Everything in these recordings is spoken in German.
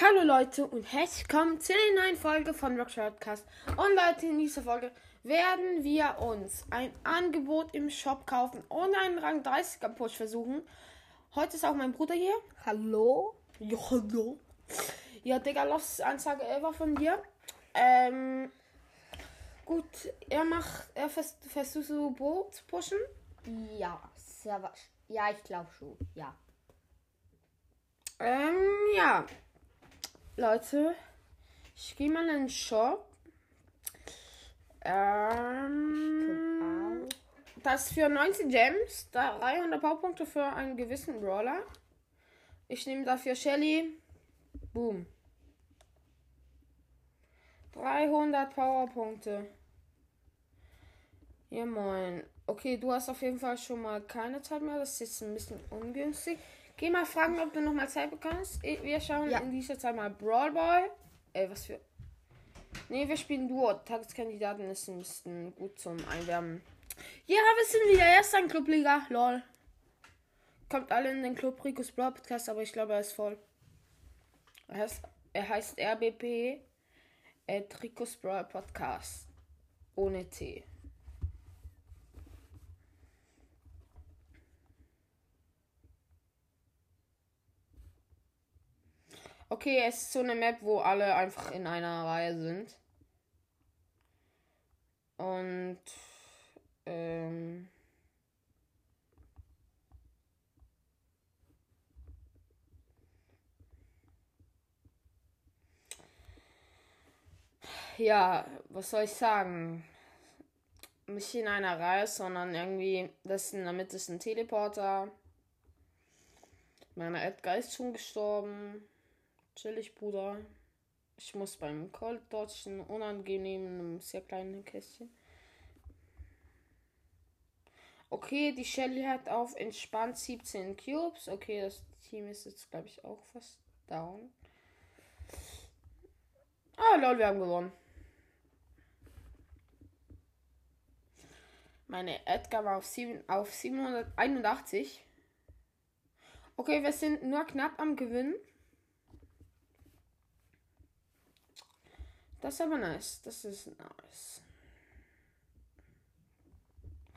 Hallo Leute und herzlich willkommen zu der neuen Folge von Rock Podcast. Und Leute, in dieser Folge werden wir uns ein Angebot im Shop kaufen und einen Rang 30er Push versuchen. Heute ist auch mein Bruder hier. Hallo? Ja, hallo. Ja, Digga, los, Ansage Elva von dir. Ähm, gut, er macht, er vers versucht so Bo zu pushen. Ja, sehr wahrscheinlich. Ja, ich glaube schon. Ja. Ähm, ja. Leute, ich gehe mal in den Shop. Ähm, das für 19 Gems, 300 Powerpunkte für einen gewissen Brawler. Ich nehme dafür Shelly. Boom. 300 Powerpunkte. Ja, moin. Okay, du hast auf jeden Fall schon mal keine Zeit mehr. Das ist jetzt ein bisschen ungünstig. Geh mal fragen, ob du noch mal Zeit bekommst. Wir schauen Ja. in dieser Zeit mal Brawl Ball. Ey, was für. Nee, wir spielen Duo. Tageskandidaten ist ein bisschen gut zum Einwärmen. Ja, wir sind wieder erst ein Clubliga. Lol. Kommt alle in den Club Ricos Brawl Podcast, aber ich glaube, er ist voll. Er heißt, er heißt RBP at Ricos Brawl Podcast. Ohne T. Okay, es ist so eine Map, wo alle einfach in einer Reihe sind. Und ähm, ja, was soll ich sagen? Nicht in einer Reihe, sondern irgendwie, das in der Mitte ist ein Teleporter. Meine Edgar ist schon gestorben. Chillig, Bruder. Ich muss beim Cold Dodgen unangenehm sehr kleinen Kästchen. Okay, die Shelly hat auf entspannt 17 Cubes. Okay, das Team ist jetzt, glaube ich, auch fast down. Ah, lol, wir haben gewonnen. Meine Edgar war auf, 7, auf 781. Okay, wir sind nur knapp am Gewinnen. Das ist aber nice. Das ist nice.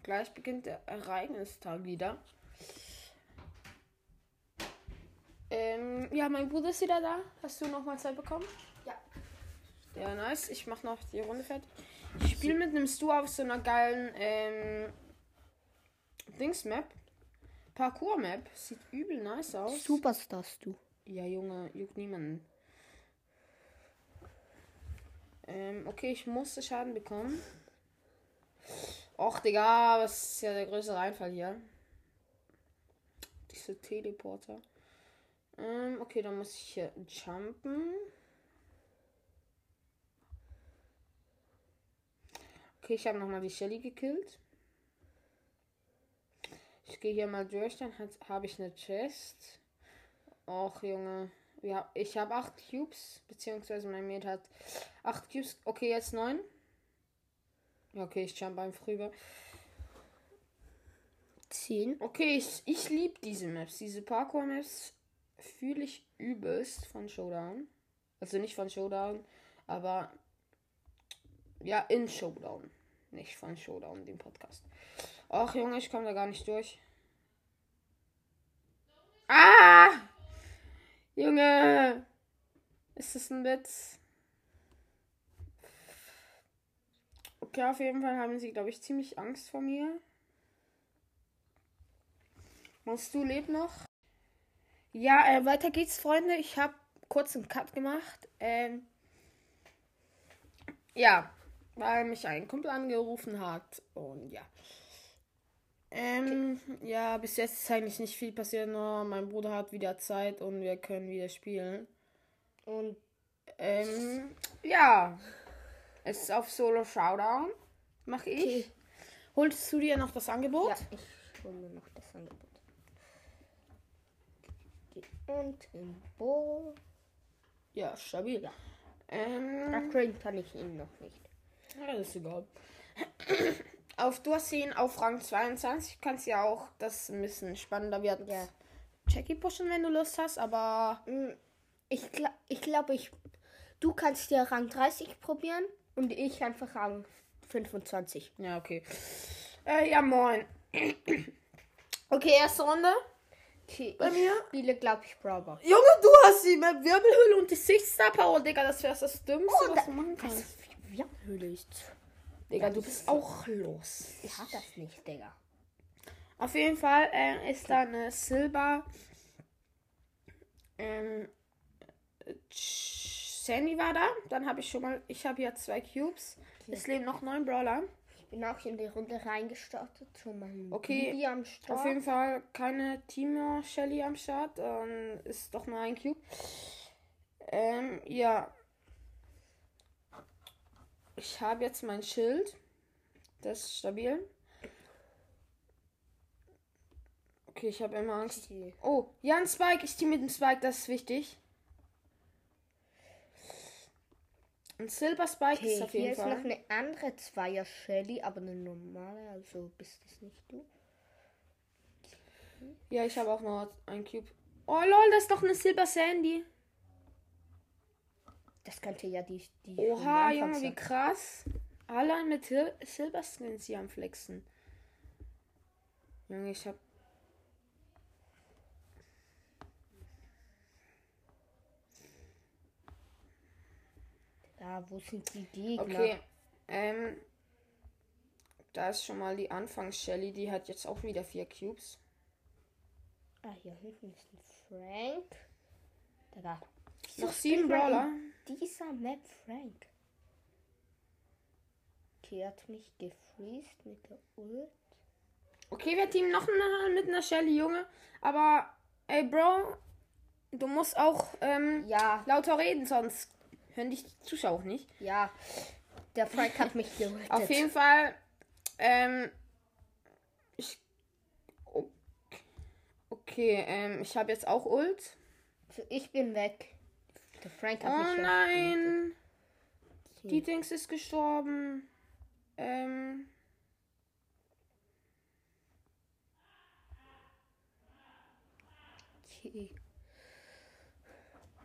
Gleich beginnt der Ereignistag wieder. Ähm, ja, mein Bruder ist wieder da. Hast du noch mal Zeit bekommen? Ja. Ja, nice. Ich mach noch die Runde fertig. Ich spiele mit einem Stu auf so einer geilen ähm, Dings-Map. Parkour-Map. Sieht übel nice aus. Superstars du. Ja, Junge, juckt niemanden. Ähm, okay, ich musste Schaden bekommen. Och, Digga, was ist ja der größere Einfall hier? Diese Teleporter. Ähm, okay, dann muss ich hier jumpen. Okay, ich habe nochmal die Shelly gekillt. Ich gehe hier mal durch, dann habe ich eine Chest. Och, Junge. Ja, ich habe 8 Cubes, beziehungsweise mein Mate hat 8 Cubes. Okay, jetzt 9. Ja, okay, ich jump einfach rüber. 10. Okay, ich, ich liebe diese Maps. Diese Parkour-Maps fühle ich übelst von Showdown. Also nicht von Showdown, aber ja, in Showdown. Nicht von Showdown, dem Podcast. Ach, Junge, ich komme da gar nicht durch. Ah! Junge! Ist das ein Witz? Okay, auf jeden Fall haben sie, glaube ich, ziemlich Angst vor mir. Meinst du lebt noch? Ja, äh, weiter geht's, Freunde. Ich habe kurz einen Cut gemacht. Ähm, ja, weil mich ein Kumpel angerufen hat. Und ja. Ähm, ja, bis jetzt ist eigentlich nicht viel passiert, nur mein Bruder hat wieder Zeit und wir können wieder spielen. Und Ähm, ja. Es ist auf Solo Showdown. Mach ich. Okay. Holst du dir noch das Angebot? ja, ich hole mir noch das Angebot. Und im Bo. Ja, stabil. Ja. Ähm, Upgrade kann ich ihn noch nicht. ja, das ist egal. Auf du hast ihn auf Rang 22. Kannst ja auch das ein bisschen spannender werden. Ja. Jackie pushen, wenn du Lust hast, aber Mm, Ich, gla ich glaube, ich. Du kannst dir Rang 30 probieren und ich einfach Rang 25. Ja, okay. Äh, ja, moin. okay, erste Runde. Okay, Bei ich mir? spiele, glaube ich, Brawler. Junge, du hast die Map Wirbelhöhle und die Six-Star Power, Digga. Das wäre das Dümmste, Oh, was da- du machen kannst. Ja, Höhle ist. Digga, du bist auch los. Ich hab das nicht, Digga. Auf jeden Fall äh, ist da eine Silber. Ähm, Sandy war da. Dann habe ich schon mal. Ich habe hier zwei Cubes. Es leben noch neun Brawler. Ich bin auch in die Runde reingestartet. Schon mal Okay. Auf jeden Fall keine Timo Shelly am Start. Ähm, ist doch nur ein Cube. Ähm, ja. Ich habe jetzt mein Schild. Das ist stabil. Okay, ich habe immer Angst. Oh, ja, ein Spike. Ich team mit dem Spike, das ist wichtig. Ein Silber Spike Okay, ist auf hier jeden ist noch Fall. eine andere Zweier Shelly, aber eine normale, also bist es nicht du. Ja, ich habe auch noch ein Cube. Oh lol, das ist doch eine Silber Sandy. Das könnte ja die. die Oha, Junge, wie krass. Alle mit Hil Silber Skins hier am Flexen. Junge, ich hab. Ja, wo sind die Gegner? Okay. Ähm. Da ist schon mal die Anfangs-Shelly. Die hat jetzt auch wieder vier Cubes. Ah, hier hinten ist ein Frank. Digga. Noch Wieso sieben Brawler. Dieser Map Frank. Okay, hat mich gefreezed mit der Ult. Okay, wir teamen noch eine, mit einer Shelly, Junge. Aber, ey, Bro. Du musst auch ähm, Ja, lauter reden, sonst hören dich die Zuschauer auch nicht. ja. Der Frank hat mich gerettet. Auf jeden Fall, ähm, ich, okay, ähm, ich habe jetzt auch Ult. Ich bin weg. Der Frank hat Oh mich nein, Okay. die Dings ist gestorben. Ähm, Okay.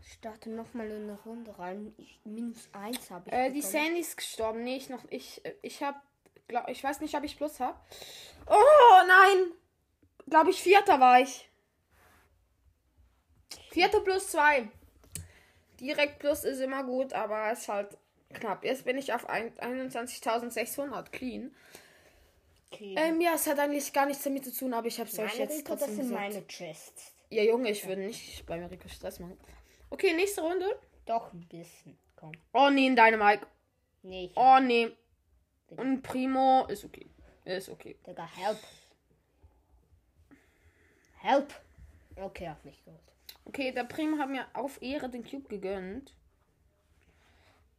Ich starte nochmal in eine Runde rein. Ich, minus eins habe ich. äh, die. Sandy ist gestorben. Nee, ich noch, ich, ich habe, ich weiß nicht, ob ich Plus habe. Oh nein, glaube ich, Vierter war ich. Vierter plus zwei. Direkt plus ist immer gut, aber es ist halt knapp. Jetzt bin ich auf ein- 21.600 clean. Okay. Ähm, ja, es hat eigentlich gar nichts damit zu tun, aber ich habe es euch jetzt Rico, das trotzdem sind gesagt. meine Chests. Ja, Junge, ich würde nicht bei Rico Stress machen. Okay, nächste Runde. Doch ein bisschen. Komm. Oh nee, in Dynamite. Nee, ich, Oh nee. Und Primo ist okay. Ist okay. Digga, help. Help. Okay, hab mich geholt. Okay, der Primo hat mir auf Ehre den Cube gegönnt.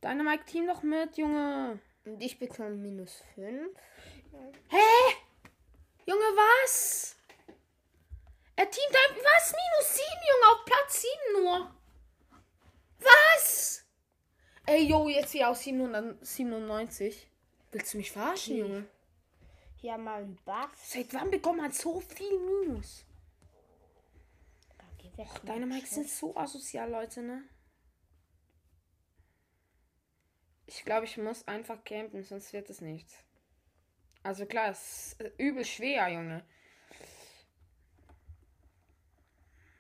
Dynamite Team noch mit, Junge. Und ich bekomme minus 5. Hä? Junge, was? Er teamt ein. Was? Minus 7, Junge, auf Platz 7 nur. Was? Ey, yo, jetzt hier aus 797. Willst du mich verarschen, Junge? Hier mal ein Buff. Seit wann bekommt man so viel Minus? Mit Deine Mikes sind so asozial, Leute, ne? Ich glaube, ich muss einfach campen, sonst wird es nichts. Also klar, es ist übel schwer, Junge.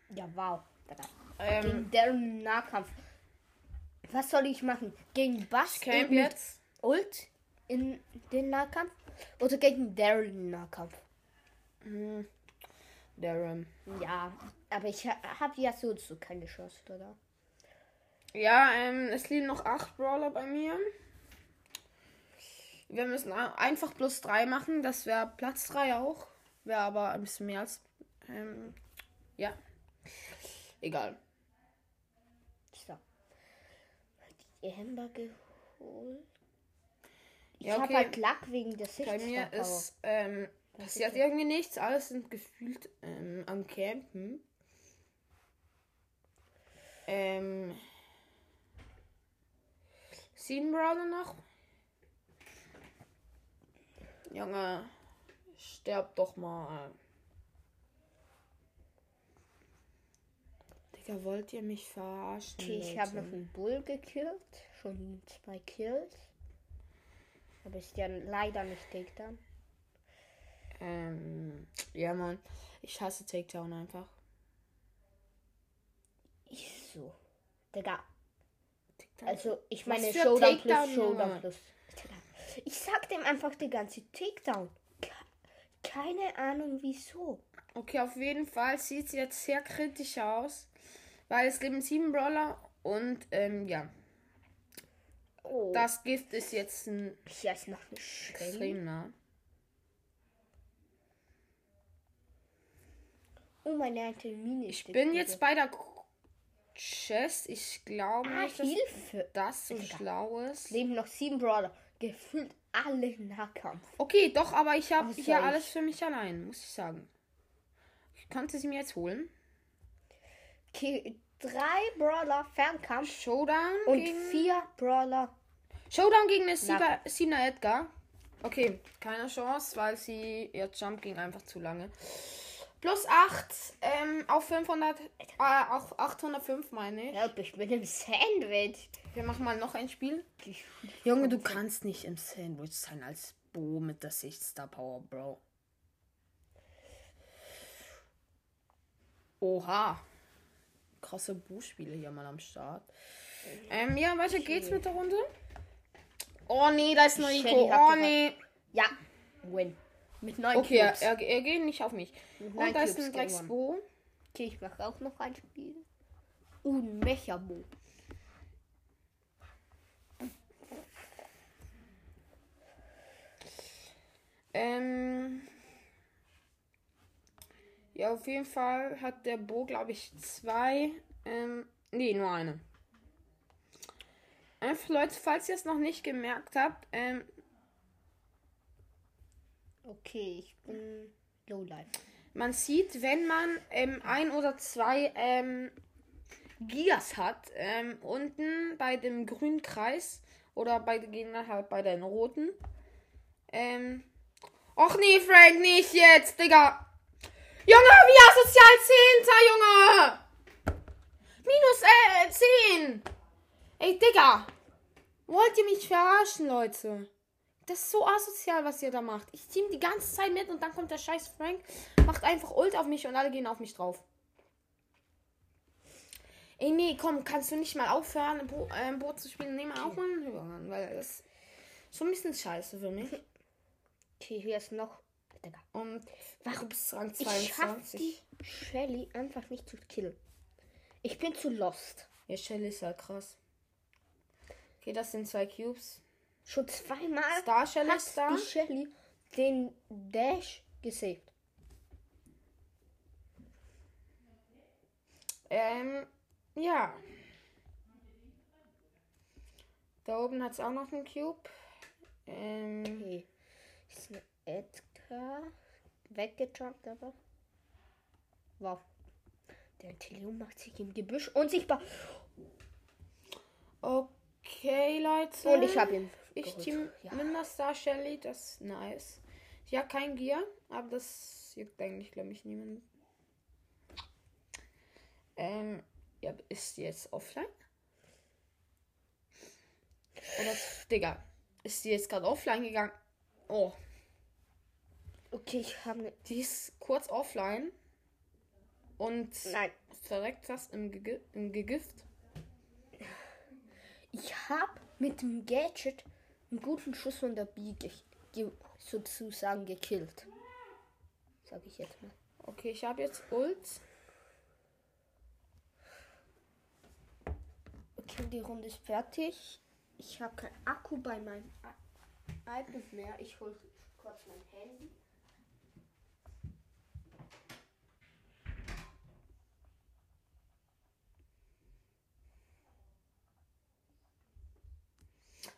Ja, wow. Ähm, Gegen Darren im Nahkampf. Was soll ich machen? Gegen Bass camp jetzt. Ult in den Nahkampf? Oder gegen im Nahkampf? Hm, Der, ähm, Ja, aber ich ha habe ja so, so keine Chance, oder? ja, ähm, es liegen noch acht Brawler bei mir. Wir müssen einfach plus drei machen. Das wäre Platz drei auch. Wäre aber ein bisschen mehr als. Ähm, ja. Egal. So. Die Amber geholt. Ich Ja, habe okay. halt Lack wegen der Sicht. Bei mir ist ähm, passiert irgendwie nichts. Alles sind gefühlt ähm, am Campen. Ähm, sieben Brawler noch. Junge, sterb doch mal. Digga, wollt ihr mich verarschen? Okay, ich habe noch einen Bull gekillt. Schon zwei Kills. Aber ist ja leider nicht Takedown. Ähm, ja, Mann. Ich hasse Takedown einfach. Ich so. Digga. Takedown. Also, ich meine Showdown plus Showdown plus. Digga. Ich sag dem einfach die ganze Takedown. Ke- Keine Ahnung wieso. Okay, auf jeden Fall sieht es jetzt sehr kritisch aus. Weil es leben sieben Brawler und, ähm, ja. Oh. Das Gift ist jetzt ein Hier ist noch eine Shelly. extrem nah. Oh, meine alte Mine. Ich bin jetzt bei der Chest. Ich glaube Ah, nicht, dass Hilfe. das so Digga. schlau ist. Leben noch sieben Brawler. Gefühlt alle Nahkampf. Okay, doch, aber ich habe hier ich? alles für mich allein, muss ich sagen. Ich konnte sie mir jetzt holen. Okay, drei Brawler Fernkampf Showdown und vier Brawler. Showdown gegen eine Sieger, Sina Edgar. Okay, keine Chance, weil sie ihr Jump ging einfach zu lange. Plus 8 ähm, auf 500, äh, auf 805 meine ich. Help, ich bin im Sandwich. Wir machen mal noch ein Spiel. Junge, du kannst nicht im Sandwich sein als Bo mit der 6 Star Power, Bro. Oha. Krasse Bo-Spiele hier mal am Start. Ähm, ja, weiter geht's mit der Runde. Oh nee, da ist noch Nico. Oh nee. Ja, win. Mit neun Okay, er, er, er geht nicht auf mich. Neun Und da ist ein Drecksbo. Okay, ich mache auch noch ein Spiel. Und Mechabo. Ähm. Ja, auf jeden Fall hat der Bo, glaube ich, zwei. Ähm, nee, nur eine. Einfach, Leute, falls ihr es noch nicht gemerkt habt, ähm, Okay, ich bin Low Life. Man sieht, wenn man ähm, ein oder zwei ähm, Gigas hat, ähm, unten bei dem grünen Kreis oder bei den Gegnern halt bei den roten. Ähm, och nee, Frank, nicht jetzt, Digga. Junge, wie asozial 10. Junge. Minus äh, 10. Ey, Digga. Wollt ihr mich verarschen, Leute? Das ist so asozial, was ihr da macht. Ich team die ganze Zeit mit und dann kommt der scheiß Frank, macht einfach Ult auf mich und alle gehen auf mich drauf. Ey, nee, komm, kannst du nicht mal aufhören, Bo ähm, Boot zu spielen? Nee, mal auch mal hören, weil das ist schon ein bisschen scheiße für mich. Okay, hier ist noch. Digga. Und Warum bis Rang Ich schaff 22. die Shelly einfach nicht zu killen. Ich bin zu lost. Ja, Shelly ist halt krass. Okay, das sind zwei Cubes. Schon zweimal Star Shelly hat da. die Shelly den Dash gesaved. Ähm, ja. Da oben hat es auch noch einen Cube. Ähm, Okay. Ist eine Edgar weggejumpt, aber. Wow. Der Telio macht sich im Gebüsch unsichtbar. okay, Leute. Und ich habe ihn. Ich team Ja. Minder Star Shelly, das ist nice. Habe kein Gear, aber das juckt eigentlich, glaube ich, niemand. Ähm, ja, ist die jetzt offline? Oder, Digga, ist die jetzt gerade offline gegangen? Oh, Okay, ich habe eine. die ist kurz offline. Und Nein. verreckt fast im, Gegi im Gegift. Ich habe mit dem Gadget einen guten Schuss von der B ge ge sozusagen gekillt. Sag ich jetzt mal. Okay, ich habe jetzt Ult. Okay, die Runde ist fertig. Ich habe kein Akku bei meinem iPad mehr. Ich hole kurz mein Handy.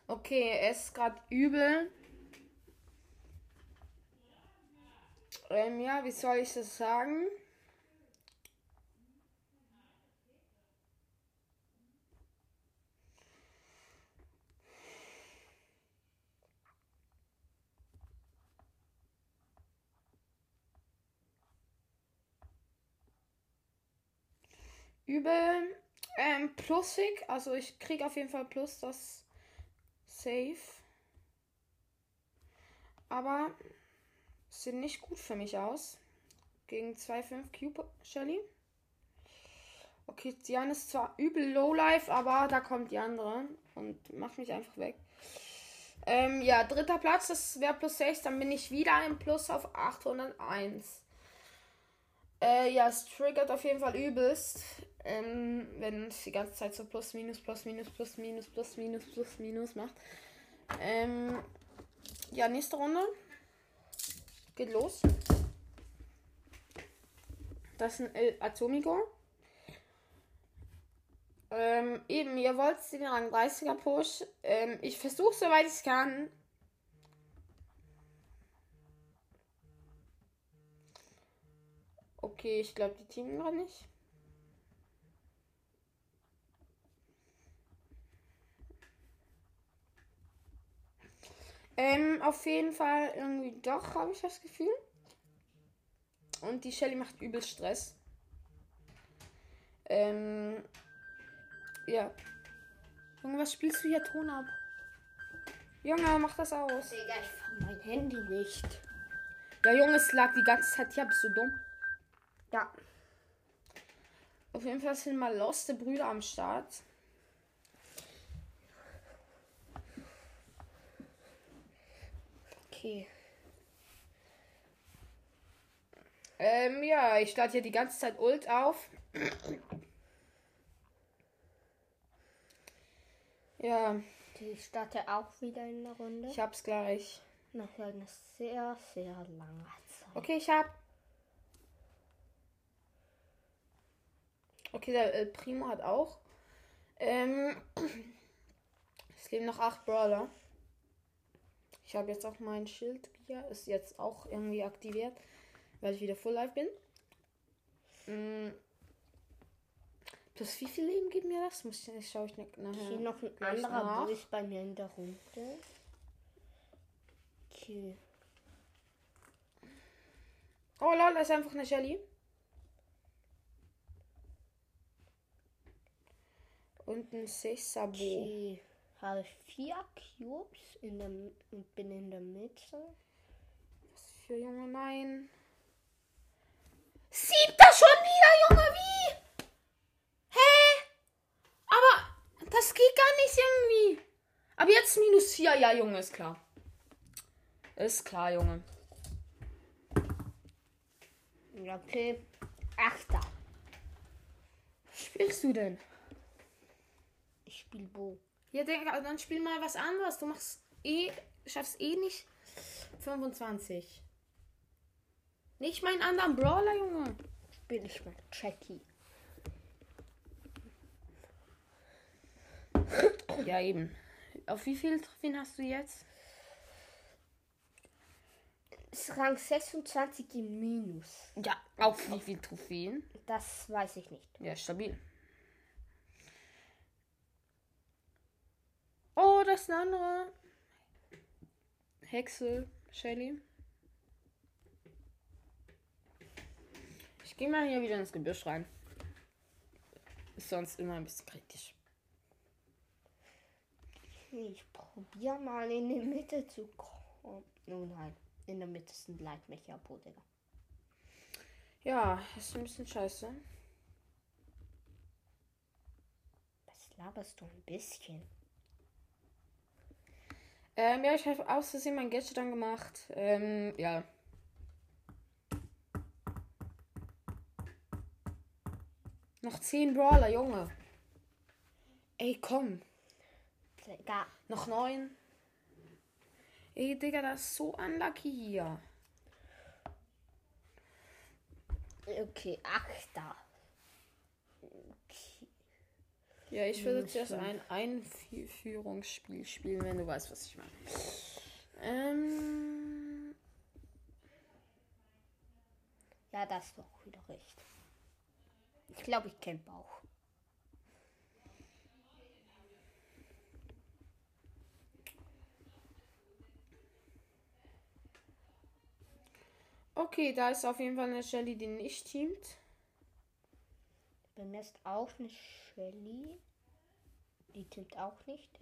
Okay, er ist gerade übel. Ähm, ja, wie soll ich das sagen? übel ähm, plusig. Also ich kriege auf jeden Fall plus das Safe. Aber sieht nicht gut für mich aus. Gegen 2,5 Cube Shelly. Okay, Diane ist zwar übel Lowlife, aber da kommt die andere und macht mich einfach weg. Ähm, ja, dritter Platz, das wäre plus 6, dann bin ich wieder im Plus auf 801. Äh, ja, es triggert auf jeden Fall übelst, ähm, wenn es die ganze Zeit so plus, minus, plus, minus, plus, minus, plus, minus, plus, minus macht. Ähm, ja, nächste Runde. Geht los. Das ist ein El Atomigo. Ähm, eben, ihr wollt den Rang 30er Push. Ähm, ich versuche soweit ich kann. Okay, ich glaube, die Team gerade nicht. Ähm, auf jeden Fall irgendwie doch, habe ich das Gefühl. Und die Shelly macht übel Stress. Ähm, ja. Junge, was spielst du hier Ton ab? Junge, mach das aus. Digga, ich fand mein Handy nicht. Ja, Junge, es lag die ganze Zeit hier. Bist du dumm? Ja. Auf jeden Fall sind mal loste Brüder am Start. Okay. Ähm, ja, ich lade hier die ganze Zeit Ult auf. ja, Ich starte auch wieder in der Runde. ich hab's gleich. Nach einer sehr, sehr langer Zeit. Okay, ich hab. Okay, der El Primo hat auch. Ähm, es leben noch acht Brawler. Ich habe jetzt auch mein Schild hier. Ist jetzt auch irgendwie aktiviert, weil ich wieder Full Life bin. Mm. Plus wie viel Leben gibt mir das? Muss ich, schaue ich nachher. Hier noch ein anderer. Bull bei mir in der Runde. Okay. Oh lol, da ist einfach eine Shelly. Und ein Sesabo. Okay. Habe vier Cubes in der, und bin in der Mitte. Was für Junge, nein. Siebter schon wieder, Junge, wie? Hä? Aber das geht gar nicht irgendwie. Aber jetzt minus vier, ja, Junge, ist klar. Ist klar, Junge. Okay. Achter. Was spielst du denn? Ich spiele Bo. Ja, Digga, dann spiel mal was anderes. Du machst eh, schaffst eh nicht 25. Nicht meinen anderen Brawler, Junge. Spiele ich mal Jackie. Ja, eben. Auf wie viel Trophäen hast du jetzt? Ist Rang 26 im Minus. Ja, auf wie viel Trophäen? Das weiß ich nicht. Ja, stabil. Oh, das ist eine andere. Hexe, Shelly. Ich gehe mal hier wieder ins Gebüsch rein. Ist sonst immer ein bisschen kritisch. Ich probiere mal in die Mitte zu kommen. Oh nein, in der Mitte ist ein Leitmecher, Digga. Ja, ist ein bisschen scheiße. Was laberst du ein bisschen? Ähm, ja, ich habe aus Versehen mein Gadget dann gemacht. Ähm, ja. Noch 10 Brawler, Junge. Ey, komm. Digga, Noch 9. Ey, Digga, das ist so unlucky hier. okay, Achter. Okay. Ja, ich würde zuerst fünf. ein Einführungsspiel spielen, wenn du weißt, was ich meine. Ähm. Ja, das ist doch wieder recht. Ich glaube, ich kenne Bauch. Okay, da ist auf jeden Fall eine Shelly, die nicht teamt. Ist auch eine Shelly. Die timmt auch nicht.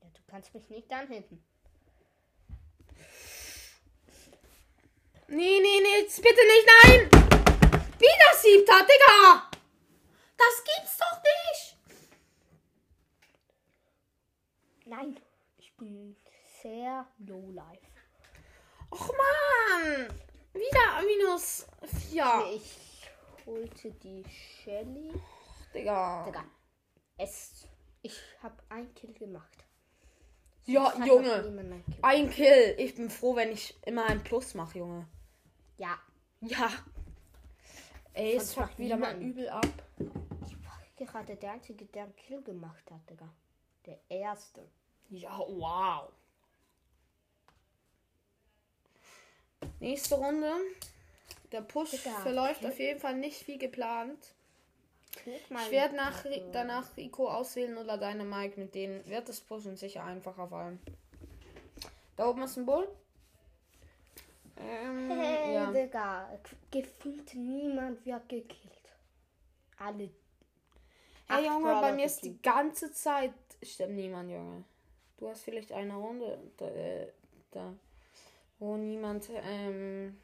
Ja, du kannst mich nicht anhängen. Nee, nee, nee, bitte nicht, nein! Wieder siebter, Digga! Das gibt's doch nicht! Nein, ich bin sehr low life. Och man! Wieder minus vier. Ich holte die Shelly. Digga. Digga, es. Ich habe ein Kill gemacht. Ja, hat noch Junge. Kill. Ein Kill. Ich bin froh, wenn ich immer ein Plus mache, Junge. Ja, Ja. Ey, es fuckt macht wieder mal übel ab. ich war gerade der Einzige, der einen Kill gemacht hat, Digga. Der erste. Ja, wow. Nächste Runde. Der Push Digga, verläuft auf jeden Fall nicht wie geplant. Ich werde nach, danach Rico auswählen oder deine Mike. Mit denen wird das Pushen sicher einfacher fallen. Da oben ist ein Bull. Ähm, Hey, ja. Digga. Gefühlt niemand wird gekillt. Alle. Hey Junge, bei Brawler mir ist die ganze Zeit stimmt niemand, Junge. Du hast vielleicht eine Runde da, äh, da wo niemand ähm,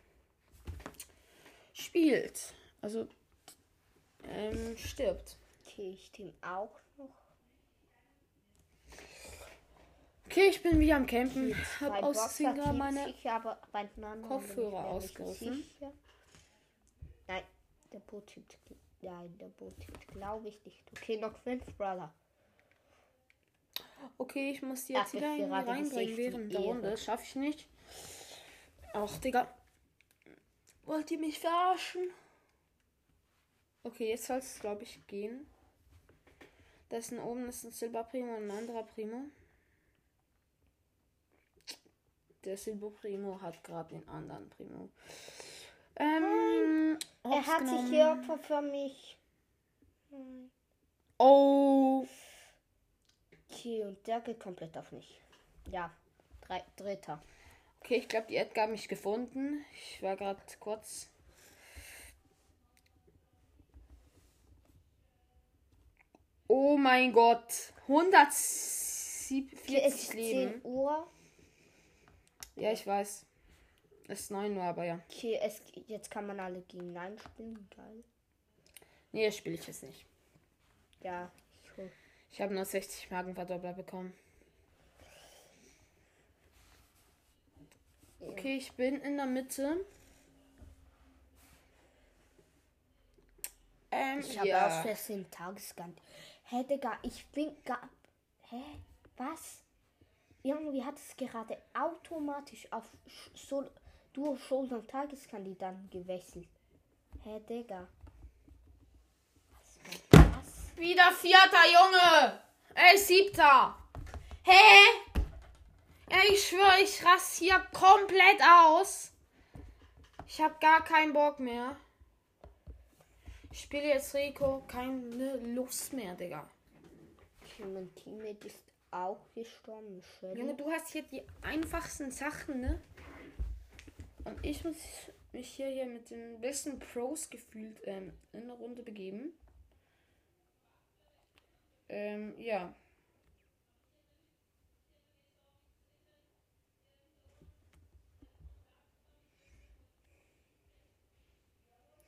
spielt. Also ähm, stirbt. Okay, ich team auch noch. Okay, ich bin wieder am Campen. Zwei Hab aus teams. meine. Ich Kopfhörer ich ausgerufen. Nein, der Boot tippt. Nein, der Boot tippt, glaube ich nicht. Okay, noch fünf Brother. Okay, ich muss die Ach, jetzt wieder ich irgendwie gerade reinbringen während der. Runde. Das schaffe ich nicht. Ach, Digga. Wollt ihr mich verarschen? Okay, jetzt soll es, glaube ich, gehen. Da ist ein oben ist ein Silber Primo und ein anderer Primo. Der Silber Primo hat gerade den anderen Primo. Ähm, Er hat sich genommen. hier Opfer für mich. Oh. Okay, und der geht komplett auf mich. Ja, drei, dritter. Okay, ich glaube, die Edgar hat mich gefunden. Ich war gerade kurz. Oh mein Gott. 140 Hier ist Leben. 10 Uhr. Ja, ich weiß. Es ist 9 Uhr, aber ja. Okay, es, jetzt kann man alle gegen einen spielen. Geil. Nee, das spiele ich jetzt nicht. Ja, ich. Ich habe nur 60 Magenverdoppler bekommen. Okay, ich bin in der Mitte. Ähm, Ich habe ja. aus Versehen Tagesgant. Hä, Digga, ich bin gar. Hä? Was? Irgendwie hat es gerade automatisch auf so Duo Shoulder und Tageskandidaten gewechselt. Hä, Digga. Was war das? Wieder vierter Junge. Ey, siebter. Hä? Ja, ich schwöre, ich raste hier komplett aus. Ich habe gar keinen Bock mehr. Ich spiele jetzt Rico. Keine Lust mehr, Digga. Okay, mein Teammate ist auch gestorben. Shelly. Junge, du hast hier die einfachsten Sachen, ne? Und ich muss mich hier, hier mit den besten Pros gefühlt ähm, in eine Runde begeben. Ähm, ja.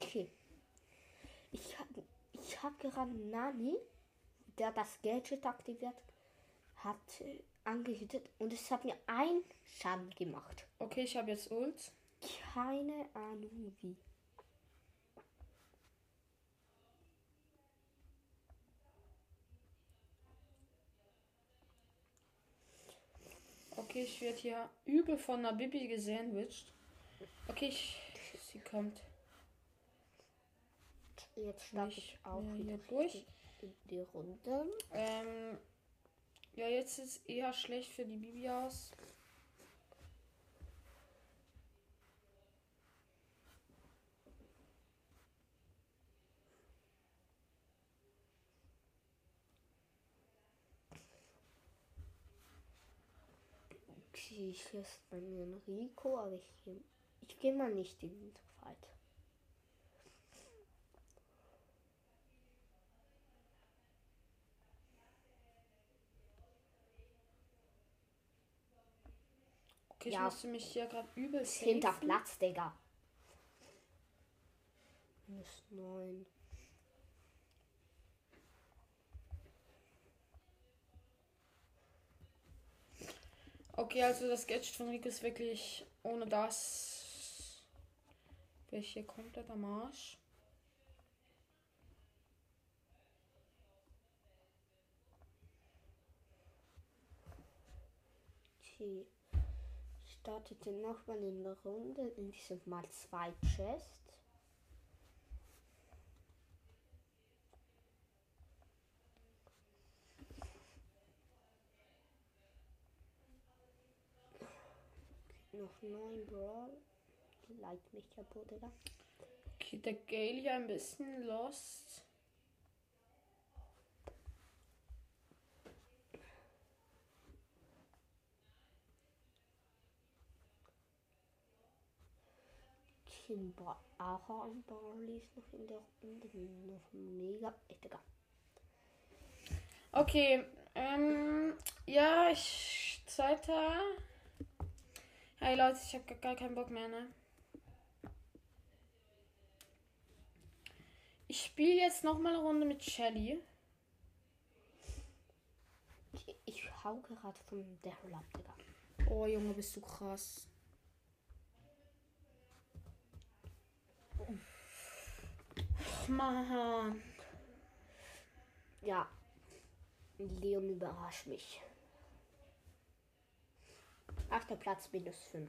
Okay. Ich habe gerade Nani, der das Gadget aktiviert hat, äh, angehittet und es hat mir ein Schaden gemacht. Okay, ich habe jetzt Ult. Keine Ahnung wie. Okay, ich werde hier übel von einer Bibi gesandwiched. Okay, ich, sie kommt. Jetzt starte Ich auch wieder hier durch. in die Runde. Ähm, ja, jetzt sieht es eher schlecht für die Bibi aus. Okay, ich ist bei mir ein Rico, aber ich gehe ich geh mal nicht in den Fight. Okay, ich Ja. musste mich hier gerade übel Hinter. Platz, Digga. Minus 9. Okay, also das Gadget von Rico ist wirklich ohne das. Wäre ich hier komplett am Arsch. Okay. Startete nochmal in der Runde. In diesem Mal zwei Chests. Noch neun Brawl. Leid mich kaputt, Digga. Okay, der Gale hier ein bisschen lost. Kimber Ahorn Barley ist noch in der Runde. Noch mega. Echt, Digga. Okay, ähm, ja, ich. Zweiter. Hey Leute, ich habe gar, keinen Bock mehr, ne? Ich spiele jetzt nochmal eine Runde mit Shelly. Ich, ich hau gerade von ab, Digga. Oh, Junge, bist du krass. Och, Mann. Ja. Leon überrascht mich. Achter Platz minus 5.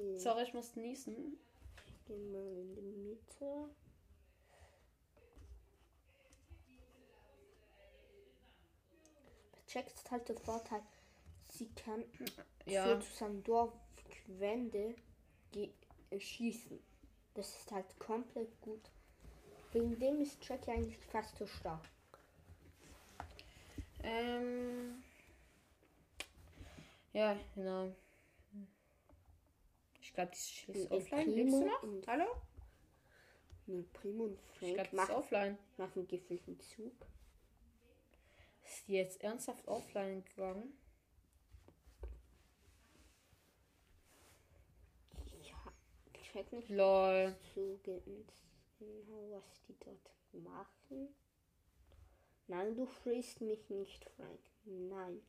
Okay, Sorry, ich muss niesen. gehen wir in die Mitte. Checks halt den Vorteil, sie kann Ja. sozusagen Dorfwände ge- äh, schießen. Das ist halt komplett gut. Wegen dem ist Jackie eigentlich fast so stark. Ähm. Ja, genau. Ich glaube, Spiel ist offline. Lebst du noch? Hallo? Ne, Primo und Ich Frank das ist machen, offline. machen gefühlten Zug. Ist die jetzt ernsthaft offline gegangen? Ich ha- check nicht Lol. ge- genau, was die dort machen. Nein, du frisst mich nicht, Frank. Nein.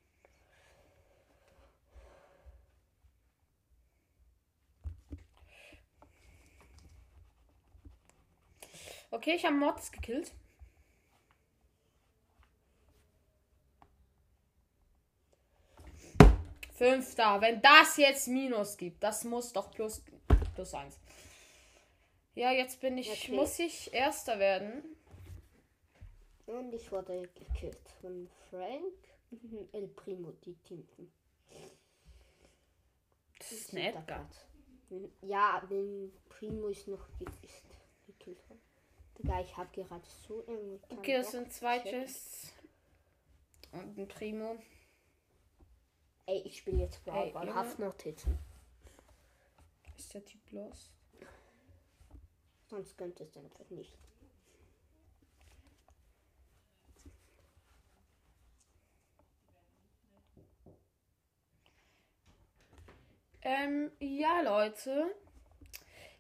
Okay, ich habe Mods gekillt. Fünfter. Wenn das jetzt Minus gibt, das muss doch plus, plus eins. Ja, jetzt bin ich, Okay. muss ich Erster werden. Und ich wurde gekillt von Frank und El Primo, die Tinten. Das ist ein Edgar. Ja, den Primo ist noch gekillt worden. Digga, ich hab gerade so irgendwie. Okay, das Bock sind zwei. Chests. Und ein Primo. Ey, ich spiele jetzt Brawl, Junge. Haftnotizen. Ist der Typ los? Sonst könnte es einfach nicht. Ähm, ja, Leute.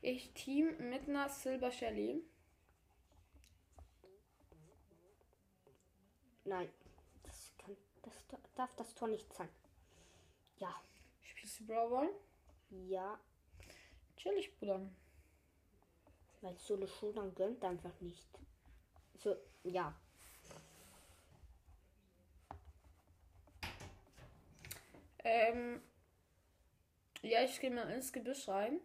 Ich team mit einer Silber Shelly. Nein, das, kann, das da- darf das Tor nicht sein. Ja, Spielst du Brawl ja, Chillig, Bruder. weil Solo Showdown gönnt einfach nicht. So, ja. Ähm, ja, ich gehe mal ins Gebüsch rein.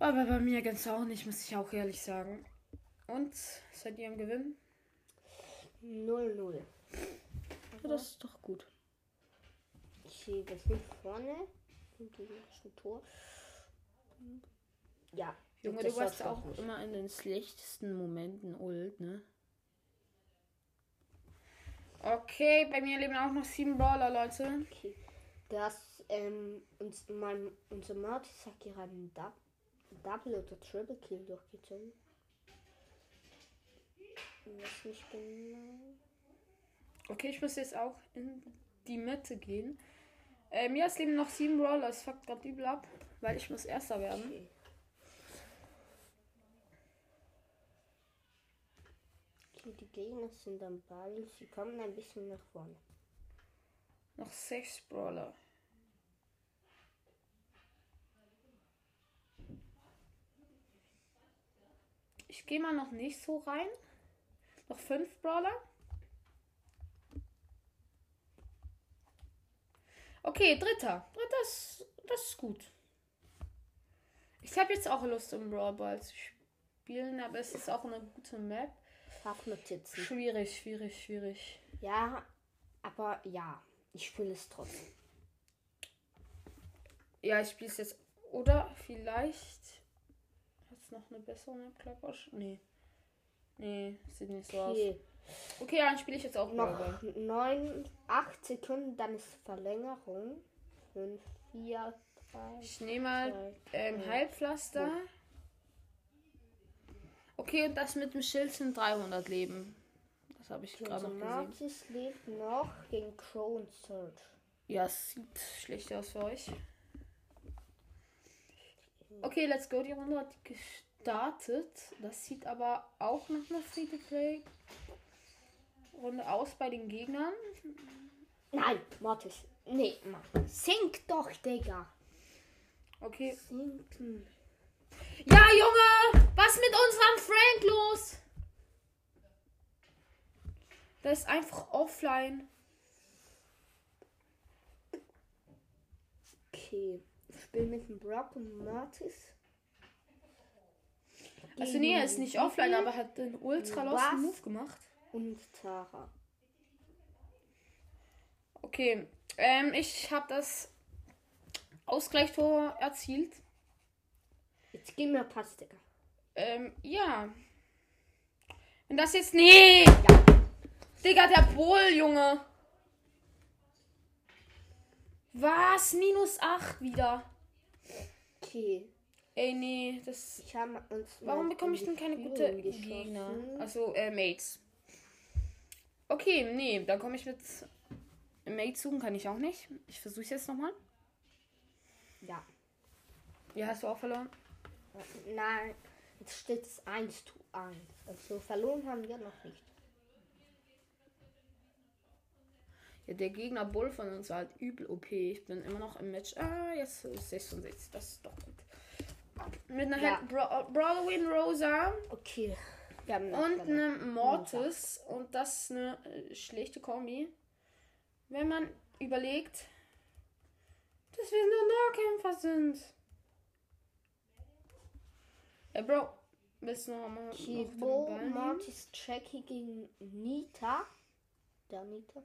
Aber bei mir ganz auch nicht, muss ich auch ehrlich sagen. Und seid ihr am Gewinn? 0-0. Ja, das ist doch gut. Okay, wir sind vorne im gegnerischen Tor. Ja. Junge, das du warst war's auch nicht. immer in den schlechtesten Momenten old, ne? Okay, bei mir leben auch noch sieben Brawler, Leute. Okay. Das, ähm, uns, mein, unser Mortis hat gerade einen Dub Double oder Triple Kill durchgezogen. Weiß nicht genau. Okay, ich muss jetzt auch in die Mitte gehen. Äh, mir ist leben noch sieben Brawler. Es fuckt gerade übel ab, weil ich muss Erster werden. Okay. Okay, die Gegner sind am Ball. Sie kommen ein bisschen nach vorne. Noch sechs Brawler. Ich gehe mal noch nicht so rein. Noch fünf Brawler. Okay, dritter. Dritter ist, das ist gut. Ich habe jetzt auch Lust, im Brawl Ball zu spielen, aber es ist auch eine gute Map. Fachnotizen. Schwierig, schwierig, schwierig. Ja, aber ja, ich spiele es trotzdem. Ja, ich spiele es jetzt. Oder vielleicht. Es noch eine bessere Map? Nee. Nee, sieht nicht so aus. Okay, Okay, dann spiele ich jetzt auch noch Brawl 9, 8 Sekunden, dann ist Verlängerung. 5, 4, 3, Ich nehme mal 2, ähm. Heilpflaster. Okay, und das mit dem Schild sind 300 Leben. Das habe ich gerade Unser noch gesehen. Martis lebt noch gegen Crow und Surge. Ja, es sieht schlecht aus für euch. Okay, let's go. Die Runde hat gestartet. Das sieht aber auch nach einer Free-to-Play Runde aus bei den Gegnern. Nein, Mortis. Nee, Mann. Sink doch, Digga. Okay. Sinken. Ja, Junge! Was mit unserem Frank los? Der ist einfach offline. Okay. Spiele mit dem Brock und Mortis. Also nee, er ist nicht offline, aber hat den ultra lost Move gemacht. Und Tara. Okay, ähm, ich habe das Ausgleichstor erzielt. Jetzt gib mir Pass, Digga. Ähm, ja. Wenn das jetzt. Nee! Digga, der Bull, Junge. Was? Minus 8 wieder. Okay. Ey, nee, das. Ich habe uns. Warum bekomme ich denn keine gute. Gegner? Also, äh, Mates. Okay, nee, dann komme ich mit Mates suchen, kann ich auch nicht. Ich versuche jetzt nochmal. Ja. Ja, hast du auch verloren? Nein, jetzt steht es 1 zu 1. Also verloren haben wir noch nicht. Ja, der Gegner Bull von uns war halt übel OP. Ich bin immer noch im Match. Ah, jetzt ist 66. Das ist doch gut. Mit einer Ja. ja. Bra Brawlwin Rosa Okay. Wir haben und einem Mortis. Und das ist eine äh, schlechte Kombi. Wenn man überlegt, dass wir nur Nahkämpfer sind. Ey, Bro, willst du noch mal? Mortis, Jackie gegen Nita. Der Nita.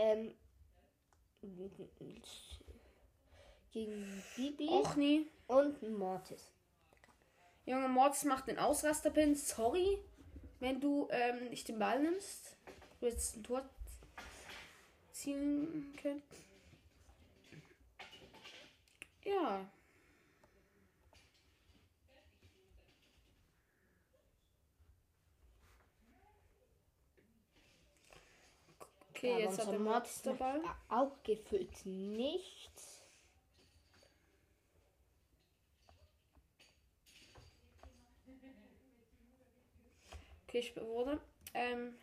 Ähm. Gegen Bibi Och nee. und Mortis. Junge, Mortis macht den Ausrasterpin. Sorry, wenn du ähm, nicht den Ball nimmst. Du jetzt ein Tor ziehen können. Ja. Okay, jetzt hat der macht Ball. Auch gefüllt nichts. Okay, ich wurde ähm,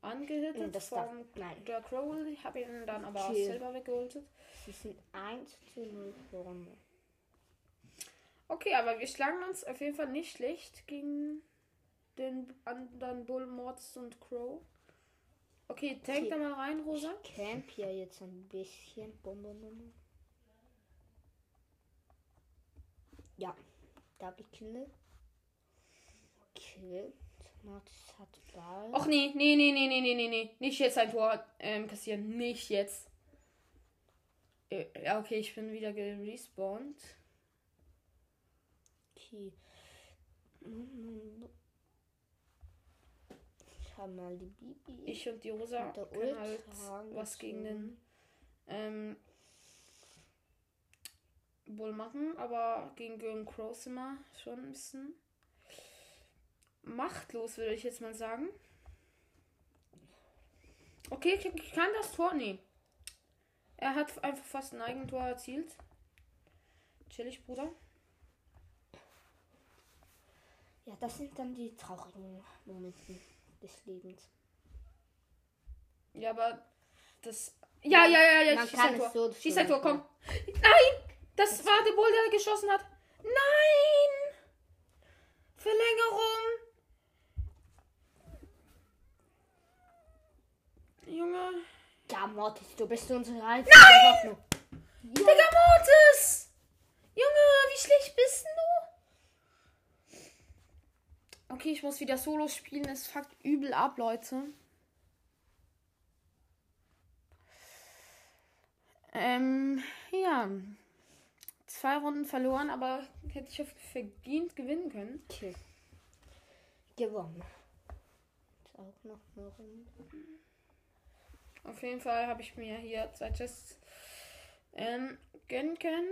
angehittet das vom nein. der. Ich habe ihn dann aber Okay. auch selber weggeholt. Sie sind 1 zu 0 vorne. Okay, aber wir schlagen uns auf jeden Fall nicht schlecht gegen den anderen Bull, Mords und Crow. Okay, tank Okay. da mal rein, Rosa. Ich camp hier jetzt ein bisschen. Bum, bum, bum. Ja, Double Kill. Okay, Mortis hat Ball. Och nee, nee, nee, nee, nee, nee, nee, nee. Nicht jetzt ein Tor ähm, kassieren. Nicht jetzt. Äh, Ja, okay, ich bin wieder gerespawnt. Okay. Mal die Bibi. Ich und die Rosa der können halt was gegen den ähm, Bull machen, aber gegen Gürgen Crow sind wir schon ein bisschen machtlos, würde ich jetzt mal sagen. Okay, ich ich kann das Tor nehmen. Er hat einfach fast ein Eigentor erzielt. Chillig, Bruder. Ja, das sind dann die traurigen Momente des Lebens. Ja, aber das. Ja, ja, ja, ja, Man schieß ein Tor. es so schieß ein Tor, spielen. komm. Nein! Das war der Bull, der geschossen hat. Nein! Verlängerung! Junge. Ja, Mortis, du bist unsere einzige Hoffnung. Digga Mortis! Junge, wie schlecht bist denn du? Okay, ich muss wieder Solo spielen. Es fuckt übel ab, Leute. Ähm, ja. Zwei Runden verloren, aber hätte ich auf verdient gewinnen können. Okay. Gewonnen. Jetzt auch noch eine Runde. Auf jeden Fall habe ich mir hier zwei Chests ähm, gönnen können.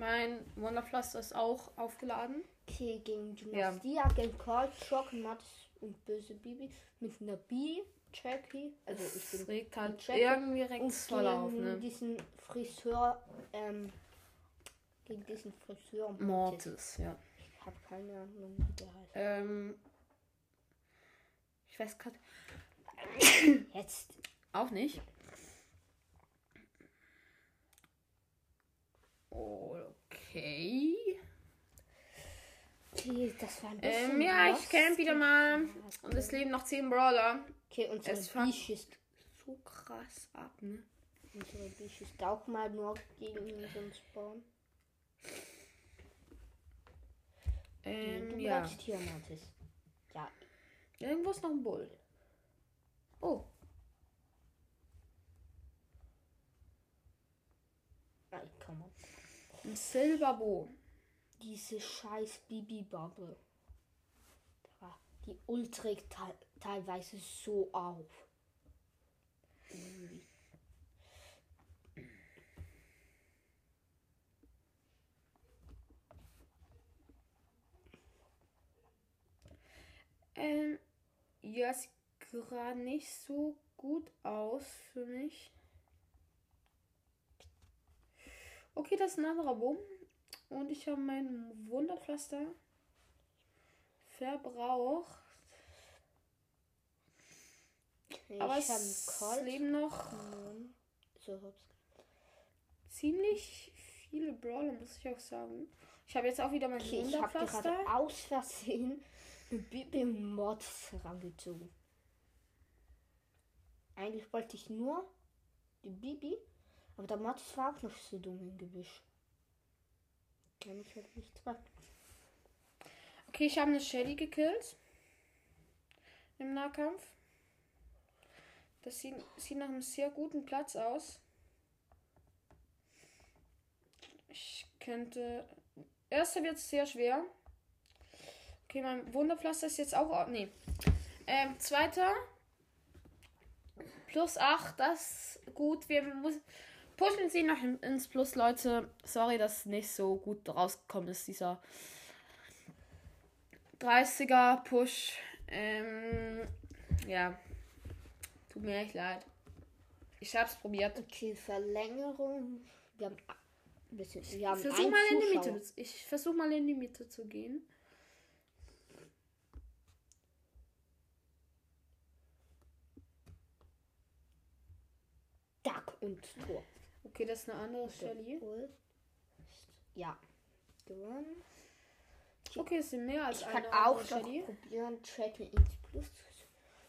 Mein Wonderpflaster ist auch aufgeladen. Okay, gegen Dynastia, gegen Cold Shock, Mortis und böse Bibi mit einer B, Jackie. Also ich bin regt halt Jackie irgendwie rechts voll auf, gegen ne? diesen Friseur, ähm, gegen diesen Friseur Mortis. Mortis, ja. Ich habe keine Ahnung, wie der heißt. Ähm, ich weiß gerade Jetzt. auch nicht. Okay. Okay, das war ein bisschen. Ähm, ja, ich camp wieder mal. Und es leben noch 10 Brawler. Okay, unsere Es Bisch ist, So krass ab, ne? unsere Bisch ist auch mal nur gegen unseren Spawn. Ähm, du ja. bleibst hier, Mortis. Ja, Irgendwo ist noch ein Bull. Oh, nein, komm on. Ein Silberbo. Diese scheiß Bibi-Bubble. Die Ult trägt te teilweise so auf. Ähm, ja, sieht gerade nicht so gut aus für mich. Okay, das ist ein anderer Boom. Und ich habe mein Wunderpflaster verbraucht. Aber ich habe es leben noch genommen. So, ziemlich viele Brawler, muss ich auch sagen. Ich habe jetzt auch wieder mein Okay, ich habe Wunderpflaster. aus Versehen eine Bibi Mods herangezogen. Eigentlich wollte ich nur die Bibi, aber der Mods war auch noch so dumm im Gebüsch. Kann ich halt nichts machen. Okay, ich habe eine Shelly gekillt. Im Nahkampf. Das sieht, sieht nach einem sehr guten Platz aus. Ich könnte. Erster wird sehr schwer. Okay, mein Wunderpflaster ist jetzt auch. Nee. Ähm, zweiter. Plus 8, das ist gut. Wir muss, pushen sie noch in- ins Plus, Leute. Sorry, dass nicht so gut rausgekommen ist, dieser 30er Push. Ähm, ja. Tut mir echt leid. Ich hab's probiert. Okay, Verlängerung. Wir haben ein bisschen. Wir haben Versuch mal in die Zuschauer. Mitte. Ich versuch mal in die Mitte zu gehen. Duck und Tor. Okay, das ist eine andere Shelly. Ja. Gewonnen. Okay, es sind mehr als Ich eine kann auch Shelly. probieren, Jackie ins Plus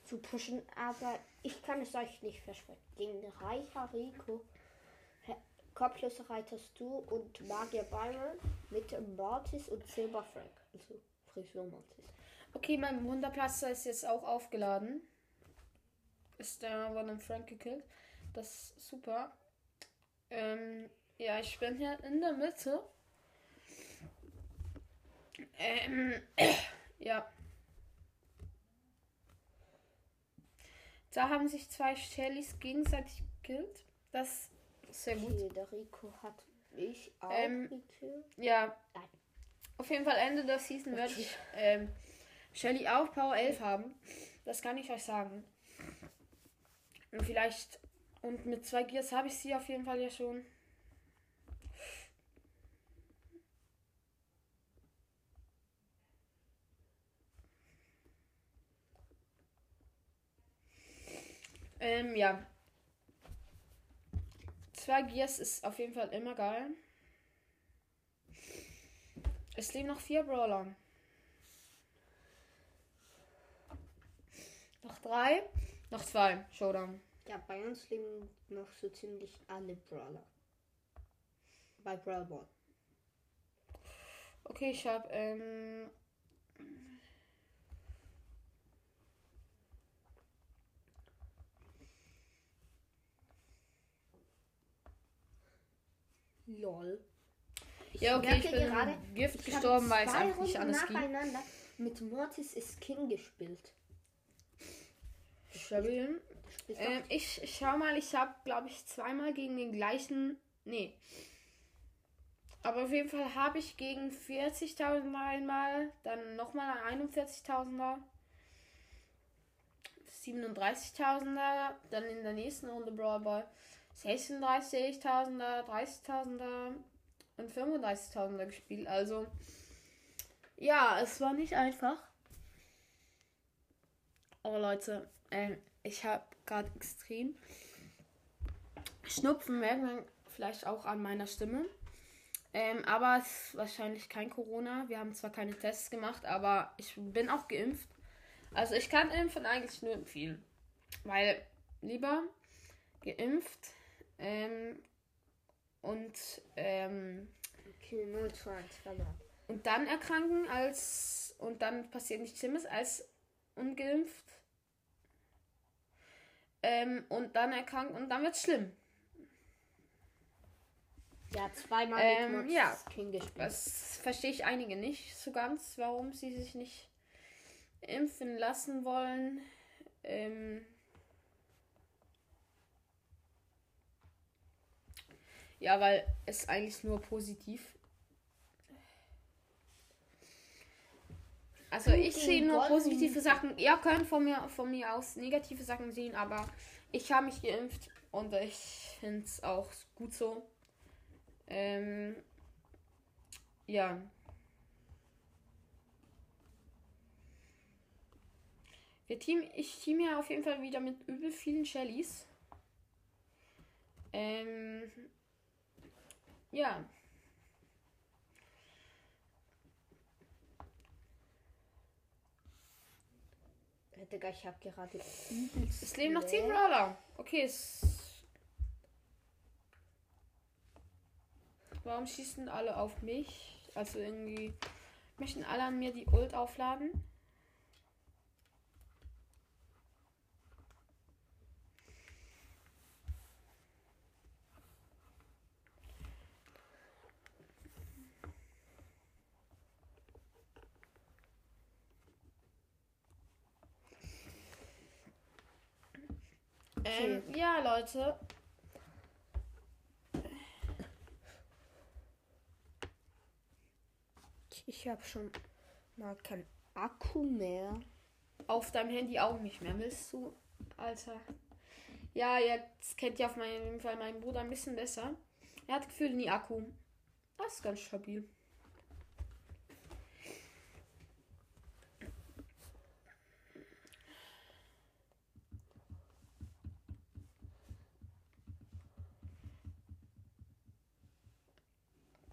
zu pushen, aber ich kann es euch nicht versprechen. Gegen reicher Rico Kopflöser Reiter Stu und Magier Byron mit Mortis und Silber Frank. Also Frisur Mortis. Okay, mein Wunderplatzer ist jetzt auch aufgeladen. Ist der von einem Frank gekillt. Das ist super. Ähm, ja, ich bin hier in der Mitte. Ähm, ja. Da haben sich zwei Shellys gegenseitig gekillt. Das ist sehr gut. Okay, der Rico hat mich auch Ähm, gekillt. Ja, Nein. auf jeden Fall Ende der Season werde ich ähm, Shelly auf Power 11 haben. Das kann ich euch sagen. Und vielleicht, und mit zwei Gears habe ich sie auf jeden Fall ja schon. Ähm, ja. Zwei Gears ist auf jeden Fall immer geil. Es leben noch vier Brawler. Noch drei. Noch zwei. Showdown. Ja, bei uns leben noch so ziemlich alle Brawler. Bei Brawl Ball. Okay, ich habe ähm, LOL. Ich ja okay, ich bin gerade, Gift ich gestorben, weil es einfach nicht anders ging. mit Mortis ist King gespielt. Stabil. Ähm, ich ich schau mal, ich habe glaube ich zweimal gegen den gleichen. Nee. Aber auf jeden Fall habe ich gegen 40.000 einmal, dann nochmal 41.000er, 37.000er, dann in der nächsten Runde Brawl Ball 36.000er, 30.000er und 35.000er gespielt. Also, ja, es war nicht einfach. Oh Leute, ähm, ich habe gerade extrem Schnupfen, merkt man vielleicht auch an meiner Stimme. Ähm, aber es ist wahrscheinlich kein Corona. Wir haben zwar keine Tests gemacht, aber ich bin auch geimpft. Also ich kann Impfen eigentlich nur empfehlen. Weil lieber geimpft ähm, und, ähm, Okay, 0 zu 1 verloren. und dann erkranken als und dann passiert nichts Schlimmes als ungeimpft. Ähm, und dann erkranken und dann wird's schlimm. Ja, zweimal Ähm, ja. King gespielt. Das verstehe ich einige nicht so ganz, warum sie sich nicht impfen lassen wollen. Ähm ja, weil es eigentlich nur positiv. Also ich sehe nur goldenen- positive Sachen. Ihr könnt von mir, von mir aus negative Sachen sehen, aber ich habe mich geimpft und ich finde es auch gut so. Ähm, ja. Wir team, ich team ja auf jeden Fall wieder mit übel vielen Shellys. Ähm, ja. Digga, ich habe gerade Es leben noch 10 Lag. Brawler. Okay, es. Warum schießen alle auf mich? Also irgendwie möchten alle an mir die Ult aufladen. Ähm, ja, Leute. Ich habe schon mal kein Akku mehr. Auf deinem Handy auch nicht mehr. Willst du, Alter? Ja, jetzt kennt ihr auf meinen Fall meinen Bruder ein bisschen besser. Er hat Gefühl nie Akku. Das ist ganz stabil.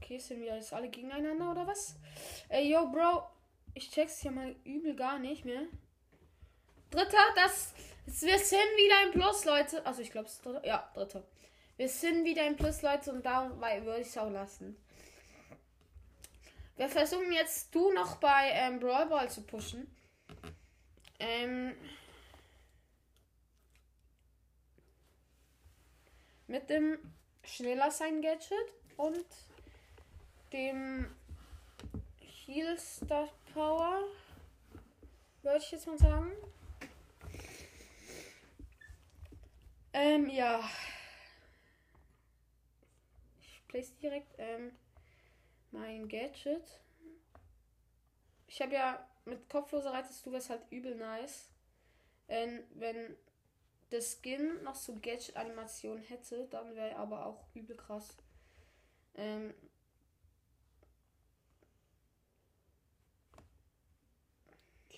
Okay, sind wir jetzt alle gegeneinander oder was? Ey, yo, Bro. Ich check's ja mal übel gar nicht mehr. Dritter, das. wir sind wieder ein Plus, Leute. Also ich glaube, es ist dritter. Ja, dritter. Wir sind wieder im Plus, Leute, und da würde ich es auch lassen. Wir versuchen jetzt du noch bei ähm, Brawl Ball zu pushen. Ähm, mit dem schneller sein Gadget und dem Heal Star Power. Würde ich jetzt mal sagen. Ähm, ja. Ich place direkt ähm, mein Gadget. Ich habe ja mit kopfloser reitest du was halt übel nice. Ähm, wenn das Skin noch so Gadget-Animation hätte, dann wäre aber auch übel krass. Ähm,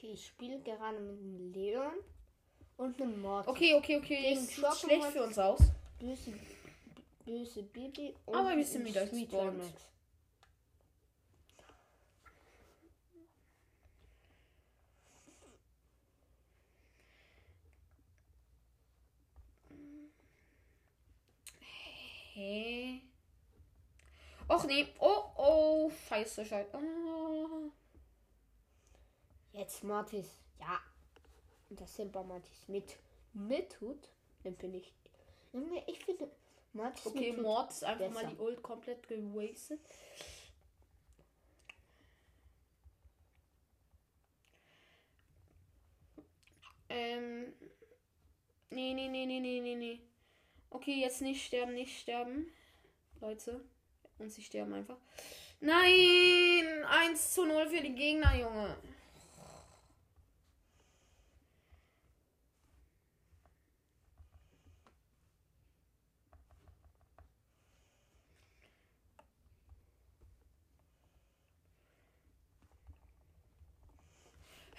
Okay, ich spiele gerade mit einem Leon und einem Mord. okay, okay, okay. Gegen Ist Schocken schlecht für uns aus. Böse, böse Bibi und Aber wir sind wieder Sweet. Max. Hä? Och nee. Oh, oh. Scheiße, scheiße. Ah. Jetzt Mortis. Ja. Und das Silber Mortis mit Mithut. Dann bin ich. Ich finde Mortis Okay, mit Mord ist einfach mal besser. die Ult komplett gewastet. Ähm. Nee, nee, nee, nee, nee, nee, nee. Okay, jetzt nicht sterben, nicht sterben. Leute. Und sie sterben einfach. Nein! 1 zu 0 für die Gegner, Junge.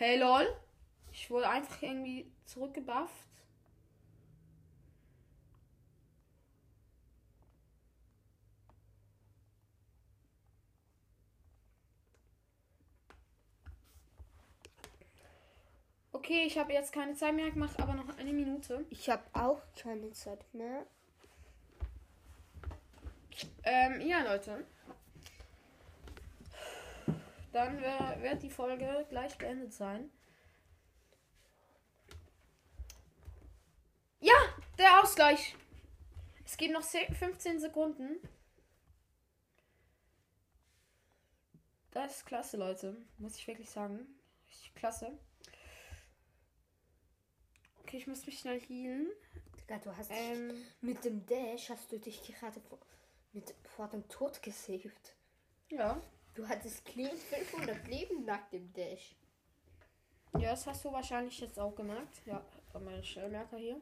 Hey lol. Ich wurde einfach irgendwie zurückgebufft. Okay, ich habe jetzt keine Zeit mehr gemacht, aber noch eine Minute. Ich habe auch keine Zeit mehr. Ähm, ja, Leute. Dann wird die Folge gleich beendet sein. Ja, der Ausgleich. Es geht noch se- 15 Sekunden. Das ist klasse, Leute. Muss ich wirklich sagen. Richtig klasse. Okay, ich muss mich schnell healen. Digga, du hast Ähm, mit dem Dash hast du dich gerade vor, mit, vor dem Tod gesaved. ja. Du hattest clean 500 Leben nach dem Dash. Ja, das hast du wahrscheinlich jetzt auch gemerkt. Ja, bei meinen Stellmerker hier.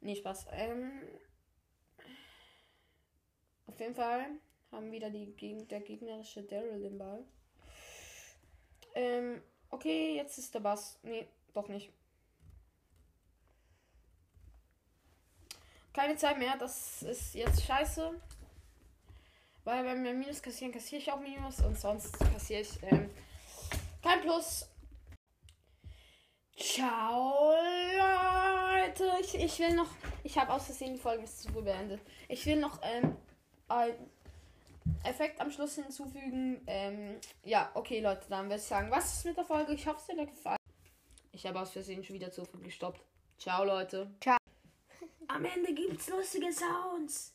Nee, Spaß. Ähm, auf jeden Fall haben wieder die Geg der gegnerische Daryl den Ball. Ähm, okay, jetzt ist der Bass. Nee, doch nicht. Keine Zeit mehr, das ist jetzt scheiße. Weil wenn wir Minus kassieren, kassiere ich auch Minus und sonst kassiere ich ähm, kein Plus. Ciao, Leute. Ich, ich will noch. Ich habe aus Versehen die Folge ist zu früh beendet. Ich will noch ähm, ein Effekt am Schluss hinzufügen. Ähm, ja, okay, Leute, dann würde ich sagen, was ist mit der Folge? Ich hoffe, es hat euch gefallen. Ich habe aus Versehen schon wieder zu früh gestoppt. Ciao, Leute. Ciao. Am Ende gibt's lustige Sounds.